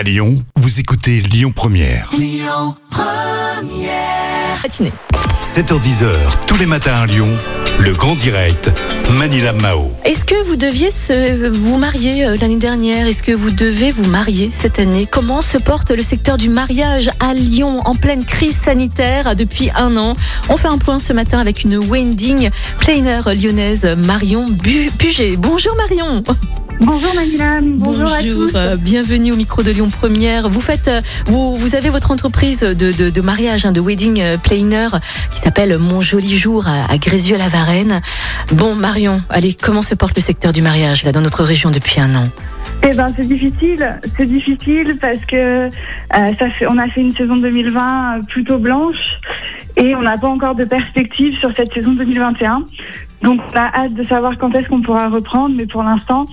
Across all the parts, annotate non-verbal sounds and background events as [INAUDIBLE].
À Lyon, vous écoutez Lyon Première. Matinée. 7h10h, tous les matins à Lyon, le grand direct, Manila Mao. Est-ce que vous deviez se, vous marier euh, l'année dernière? Est-ce que vous devez vous marier cette année? Comment se porte le secteur du mariage à Lyon en pleine crise sanitaire depuis un an? On fait un point ce matin avec une wedding planner lyonnaise Marion Bu- Puget. Bonjour Marion. Bonjour Manila, bonjour, à tous. euh, bienvenue au micro de Lyon Première. Vous faites, euh, vous, vous avez votre entreprise de, de, de mariage, hein, de wedding euh, planner, qui s'appelle Mon Joli Jour à, à Grézieux-la-Varenne. Bon, Marion, allez, comment se porte le secteur du mariage là dans notre région depuis un an? Eh ben c'est difficile, c'est difficile parce que euh, ça fait, on a fait une saison 2020 plutôt blanche et on n'a pas encore de perspective sur cette saison 2021. Donc on a hâte de savoir quand est-ce qu'on pourra reprendre, mais pour l'instant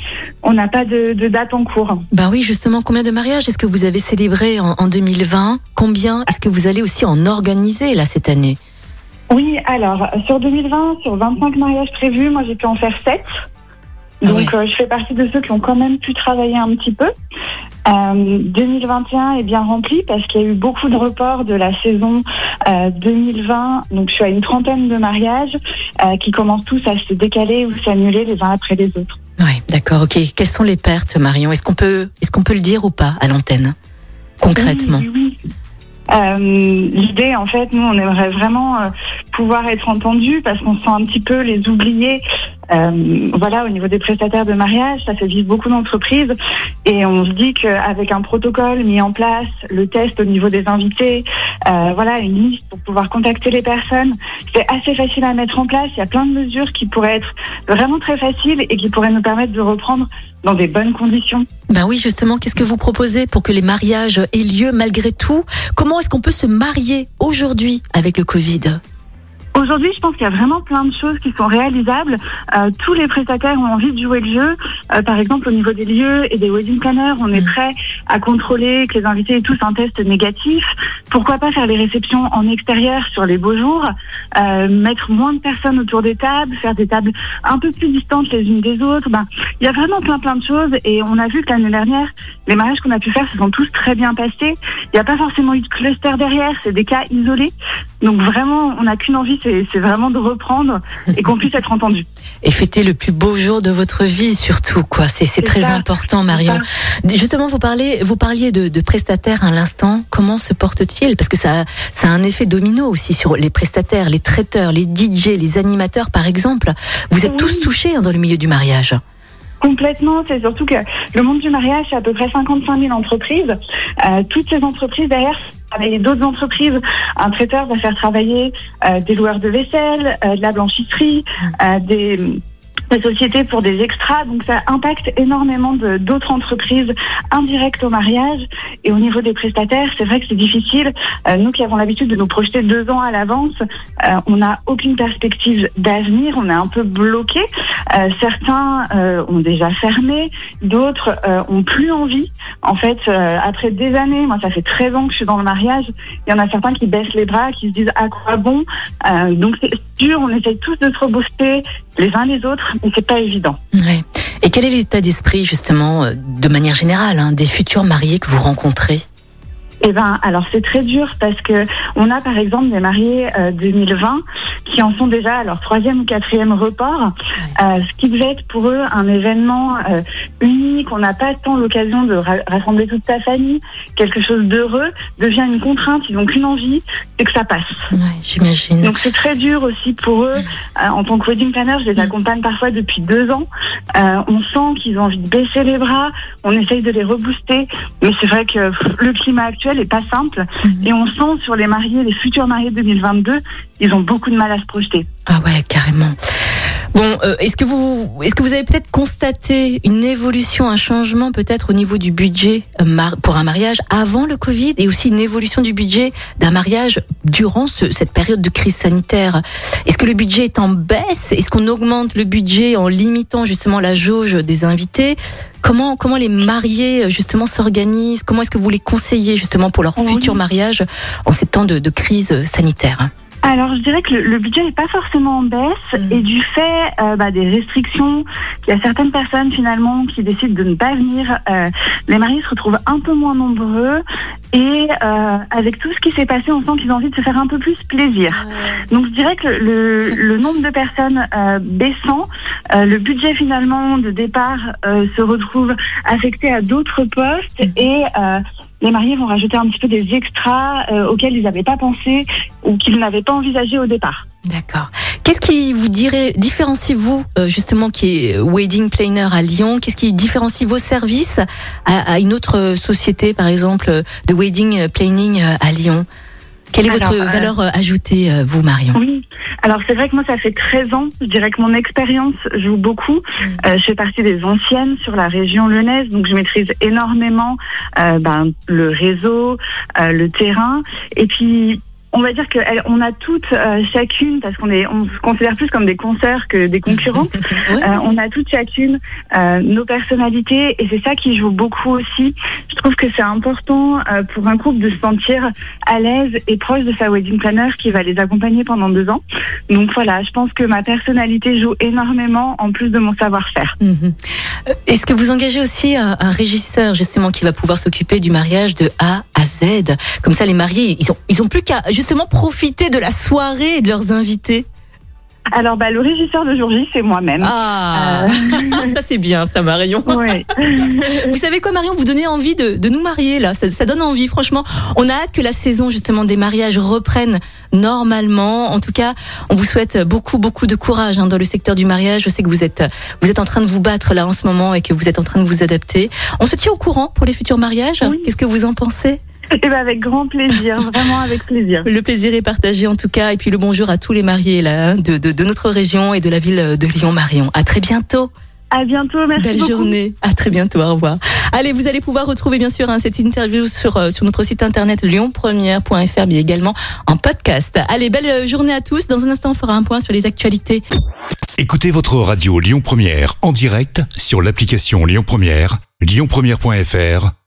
on n'a pas de, de date en cours. Ben oui, justement, combien de mariages est-ce que vous avez célébré en, en 2020 Combien est-ce que vous allez aussi en organiser là cette année? Oui, alors sur 2020, sur 25 mariages prévus, moi j'ai pu en faire 7. Ah Donc ouais. euh, je fais partie de ceux qui ont quand même pu travailler un petit peu. Euh, 2021 est bien rempli parce qu'il y a eu beaucoup de reports de la saison euh, 2020. Donc je suis à une trentaine de mariages euh, qui commencent tous à se décaler ou s'annuler les uns après les autres. Oui, d'accord, ok. Quelles sont les pertes, Marion? Est-ce qu'on peut, est-ce qu'on peut le dire ou pas à l'antenne Concrètement? Oui, oui, oui. Euh, L'idée, en fait, nous, on aimerait vraiment euh, pouvoir être entendus parce qu'on se sent un petit peu les oubliés. Euh, voilà, au niveau des prestataires de mariage, ça fait vivre beaucoup d'entreprises et on se dit qu'avec un protocole mis en place, le test au niveau des invités, euh, voilà, une liste pour pouvoir contacter les personnes, c'est assez facile à mettre en place. Il y a plein de mesures qui pourraient être vraiment très faciles et qui pourraient nous permettre de reprendre dans des bonnes conditions. Ben oui, justement, qu'est-ce que vous proposez pour que les mariages aient lieu malgré tout? Comment est-ce qu'on peut se marier aujourd'hui avec le Covid? Aujourd'hui, je pense qu'il y a vraiment plein de choses qui sont réalisables. Euh, tous les prestataires ont envie de jouer le jeu. Euh, par exemple, au niveau des lieux et des wedding planners, on est prêt à contrôler que les invités aient tous un test négatif. Pourquoi pas faire les réceptions en extérieur sur les beaux jours, euh, mettre moins de personnes autour des tables, faire des tables un peu plus distantes les unes des autres. Ben, il y a vraiment plein plein de choses et on a vu que l'année dernière, les mariages qu'on a pu faire se sont tous très bien passés. Il n'y a pas forcément eu de cluster derrière, c'est des cas isolés. Donc vraiment, on n'a qu'une envie, c'est vraiment de reprendre et qu'on puisse être entendu. [LAUGHS] Et fêter le plus beau jour de votre vie, surtout, quoi. C'est, très ça, important, Marion. Justement, vous parlez, vous parliez de, de prestataires à l'instant. Comment se portent-ils Parce que ça, ça a un effet domino aussi sur les prestataires, les traiteurs, les DJ, les animateurs, par exemple. Vous êtes Oui. tous touchés hein, dans le milieu du mariage. Complètement, c'est surtout que le monde du mariage, c'est à peu près 55 000 entreprises. Euh, toutes ces entreprises derrière travailler d'autres entreprises. Un traiteur va faire travailler euh, des loueurs de vaisselle, euh, de la blanchisserie, euh, des des sociétés pour des extras, donc ça impacte énormément d'autres entreprises indirectes au mariage. Et au niveau des prestataires, c'est vrai que c'est difficile. Euh, nous qui avons l'habitude de nous projeter deux ans à l'avance, euh, on n'a aucune perspective d'avenir, on est un peu bloqué. Euh, certains euh, ont déjà fermé, d'autres euh, ont plus envie. En fait, euh, après des années, moi ça fait 13 ans que je suis dans le mariage, il y en a certains qui baissent les bras, qui se disent à quoi bon? Donc c'est dur, on essaye tous de se rebooster les uns les autres, mais c'est pas évident. Ouais. Et quel est l'état d'esprit, justement, euh, de manière générale, hein, des futurs mariés que vous rencontrez? Eh ben, alors c'est très dur parce que on a par exemple des mariés euh, 2020 qui en sont déjà à leur troisième ou quatrième report, euh, ce qui devait être pour eux un événement euh, unique. On n'a pas tant l'occasion de ra- rassembler toute sa famille, quelque chose d'heureux devient une contrainte. Ils n'ont qu'une envie, c'est que ça passe. Ouais, j'imagine. Donc c'est très dur aussi pour eux. Euh, en tant que wedding planner, je les accompagne parfois depuis deux ans. Euh, on sent qu'ils ont envie de baisser les bras. On essaye de les rebooster, mais c'est vrai que pff, le climat actuel est pas simple. Et on sent sur les mariés, les futurs mariés 2022, ils ont beaucoup de mal à se projeter. Ah ouais, carrément. Bon, euh, est-ce que vous, est-ce que vous avez peut-être constaté une évolution, un changement peut-être au niveau du budget euh, pour un mariage avant le Covid et aussi une évolution du budget d'un mariage durant ce- cette période de crise sanitaire? Est-ce que le budget est en baisse? Est-ce qu'on augmente le budget en limitant justement la jauge des invités? Comment, comment les mariés justement s'organisent? Comment est-ce que vous les conseillez justement pour leur Oui. futur mariage en ces temps de, de crise sanitaire? Alors, je dirais que le, le budget n'est pas forcément en baisse Mm. et du fait euh, bah, des restrictions, il y a certaines personnes finalement qui décident de ne pas venir. euh, les mariés se retrouvent un peu moins nombreux et euh, avec tout ce qui s'est passé, on sent qu'ils ont envie de se faire un peu plus plaisir. Donc, je dirais que le, le nombre de personnes euh, baissant, euh, le budget finalement de départ euh, se retrouve affecté à d'autres postes Mhm. et euh, les mariés vont rajouter un petit peu des extras euh, auxquels ils n'avaient pas pensé ou qu'ils n'avaient pas envisagé au départ. D'accord. Qu'est-ce qui vous dirait, différencie vous, euh, justement, qui est wedding planner à Lyon, qu'est-ce qui différencie vos services à, à une autre société, par exemple, euh, de wedding planning euh, à Lyon? Quelle est votre Alors, euh, valeur euh, ajoutée, euh, vous, Marion? Oui, alors c'est vrai que moi ça fait 13 ans, je dirais que mon expérience joue beaucoup. Euh, je fais partie des anciennes sur la région lyonnaise, donc je maîtrise énormément euh, ben, le réseau, euh, le terrain, et puis on va dire qu'on a toutes euh, chacune, parce qu'on est, on se considère plus comme des consoeurs que des concurrents, [LAUGHS] Oui. euh, on a toutes chacune euh, nos personnalités et c'est ça qui joue beaucoup aussi. Je trouve que c'est important euh, pour un couple de se sentir à l'aise et proche de sa wedding planner qui va les accompagner pendant deux ans. Donc voilà, je pense que ma personnalité joue énormément en plus de mon savoir-faire. Mhm. Euh, Est-ce que vous engagez aussi un, un régisseur justement qui va pouvoir s'occuper du mariage de A Z Comme ça, les mariés, ils ont, ils ont plus qu'à justement profiter de la soirée et de leurs invités. Alors bah, le régisseur de jour J, c'est moi-même. Ah, [LAUGHS] ça c'est bien, ça Marion. [LAUGHS] Ouais. [LAUGHS] Vous savez quoi, Marion Vous donnez envie de, de nous marier là. Ça, ça donne envie, franchement. On a hâte que la saison justement des mariages reprenne normalement. En tout cas, on vous souhaite beaucoup, beaucoup de courage hein, dans le secteur du mariage. Je sais que vous êtes, vous êtes en train de vous battre là en ce moment et que vous êtes en train de vous adapter. On se tient au courant pour les futurs mariages. Oui. Qu'est-ce que vous en pensez? [LAUGHS] Et bah, avec grand plaisir, vraiment avec plaisir. Le plaisir est partagé en tout cas. Et puis le bonjour à tous les mariés là hein, de, de, de notre région et de la ville de Lyon, Marion. À très bientôt. À bientôt, merci Belle beaucoup. journée. À très bientôt. Au revoir. Allez, vous allez pouvoir retrouver bien sûr hein, cette interview sur euh, sur notre site internet lyonpremière.fr, mais également en podcast. Allez, belle euh, journée à tous. Dans un instant, on fera un point sur les actualités. Écoutez votre radio Lyon Première en direct sur l'application Lyon Première, lyonpremière.fr